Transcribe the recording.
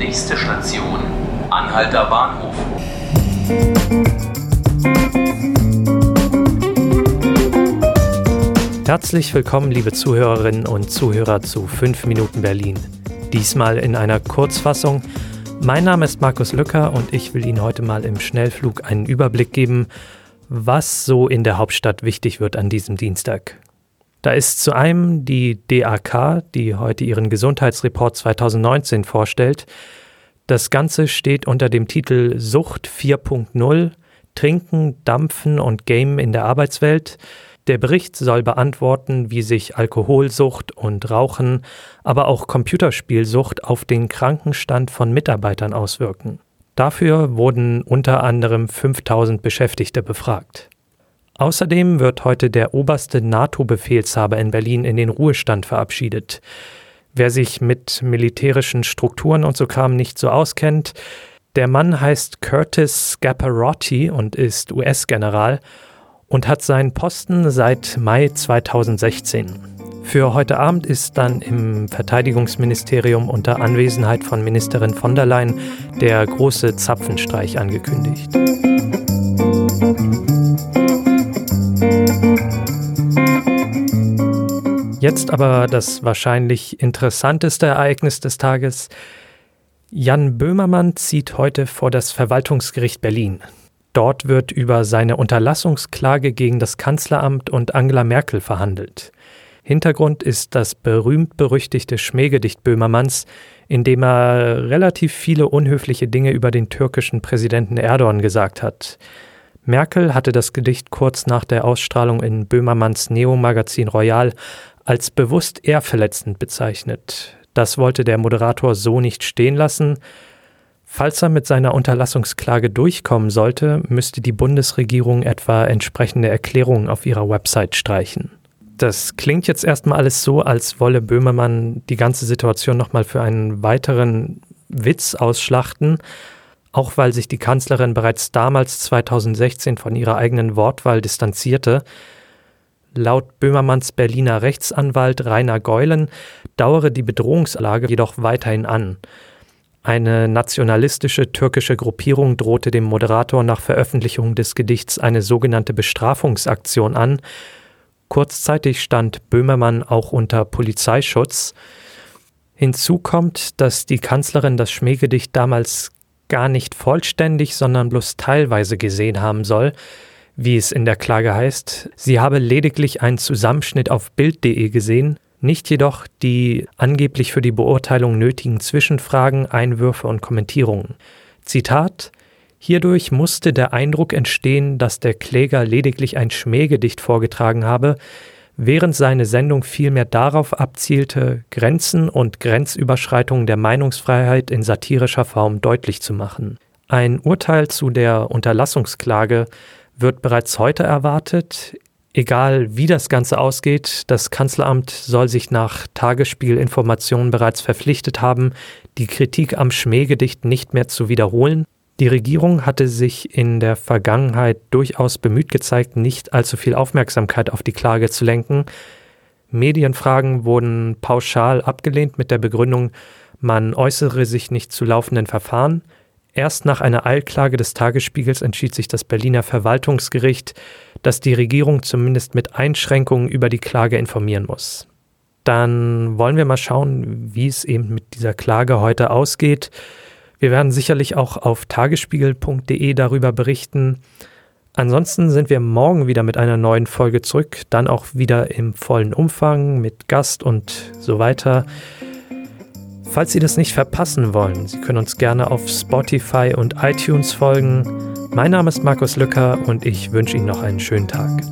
Nächste Station, Anhalter Bahnhof. Herzlich willkommen, liebe Zuhörerinnen und Zuhörer zu 5 Minuten Berlin. Diesmal in einer Kurzfassung. Mein Name ist Markus Lücker und ich will Ihnen heute mal im Schnellflug einen Überblick geben, was so in der Hauptstadt wichtig wird an diesem Dienstag. Da ist zu einem die DAK, die heute ihren Gesundheitsreport 2019 vorstellt. Das Ganze steht unter dem Titel Sucht 4.0 Trinken, Dampfen und Game in der Arbeitswelt. Der Bericht soll beantworten, wie sich Alkoholsucht und Rauchen, aber auch Computerspielsucht auf den Krankenstand von Mitarbeitern auswirken. Dafür wurden unter anderem 5000 Beschäftigte befragt. Außerdem wird heute der oberste NATO-Befehlshaber in Berlin in den Ruhestand verabschiedet. Wer sich mit militärischen Strukturen und so Kram nicht so auskennt, der Mann heißt Curtis Scaparotti und ist US-General und hat seinen Posten seit Mai 2016. Für heute Abend ist dann im Verteidigungsministerium unter Anwesenheit von Ministerin von der Leyen der große Zapfenstreich angekündigt. Jetzt aber das wahrscheinlich interessanteste Ereignis des Tages. Jan Böhmermann zieht heute vor das Verwaltungsgericht Berlin. Dort wird über seine Unterlassungsklage gegen das Kanzleramt und Angela Merkel verhandelt. Hintergrund ist das berühmt-berüchtigte Schmähgedicht Böhmermanns, in dem er relativ viele unhöfliche Dinge über den türkischen Präsidenten Erdogan gesagt hat. Merkel hatte das Gedicht kurz nach der Ausstrahlung in Böhmermanns Neo-Magazin Royal als bewusst ehrverletzend bezeichnet. Das wollte der Moderator so nicht stehen lassen. Falls er mit seiner Unterlassungsklage durchkommen sollte, müsste die Bundesregierung etwa entsprechende Erklärungen auf ihrer Website streichen. Das klingt jetzt erstmal alles so, als wolle Böhmermann die ganze Situation nochmal für einen weiteren Witz ausschlachten, auch weil sich die Kanzlerin bereits damals 2016 von ihrer eigenen Wortwahl distanzierte. Laut Böhmermanns Berliner Rechtsanwalt Rainer Geulen dauere die Bedrohungslage jedoch weiterhin an. Eine nationalistische türkische Gruppierung drohte dem Moderator nach Veröffentlichung des Gedichts eine sogenannte Bestrafungsaktion an. Kurzzeitig stand Böhmermann auch unter Polizeischutz. Hinzu kommt, dass die Kanzlerin das Schmähgedicht damals gar nicht vollständig, sondern bloß teilweise gesehen haben soll wie es in der Klage heißt, sie habe lediglich einen Zusammenschnitt auf Bild.de gesehen, nicht jedoch die angeblich für die Beurteilung nötigen Zwischenfragen, Einwürfe und Kommentierungen. Zitat Hierdurch musste der Eindruck entstehen, dass der Kläger lediglich ein Schmähgedicht vorgetragen habe, während seine Sendung vielmehr darauf abzielte, Grenzen und Grenzüberschreitungen der Meinungsfreiheit in satirischer Form deutlich zu machen. Ein Urteil zu der Unterlassungsklage wird bereits heute erwartet. Egal wie das Ganze ausgeht, das Kanzleramt soll sich nach Tagesspielinformationen bereits verpflichtet haben, die Kritik am Schmähgedicht nicht mehr zu wiederholen. Die Regierung hatte sich in der Vergangenheit durchaus bemüht gezeigt, nicht allzu viel Aufmerksamkeit auf die Klage zu lenken. Medienfragen wurden pauschal abgelehnt mit der Begründung, man äußere sich nicht zu laufenden Verfahren. Erst nach einer Eilklage des Tagesspiegels entschied sich das Berliner Verwaltungsgericht, dass die Regierung zumindest mit Einschränkungen über die Klage informieren muss. Dann wollen wir mal schauen, wie es eben mit dieser Klage heute ausgeht. Wir werden sicherlich auch auf tagesspiegel.de darüber berichten. Ansonsten sind wir morgen wieder mit einer neuen Folge zurück, dann auch wieder im vollen Umfang mit Gast und so weiter. Falls Sie das nicht verpassen wollen, Sie können uns gerne auf Spotify und iTunes folgen. Mein Name ist Markus Lücker und ich wünsche Ihnen noch einen schönen Tag.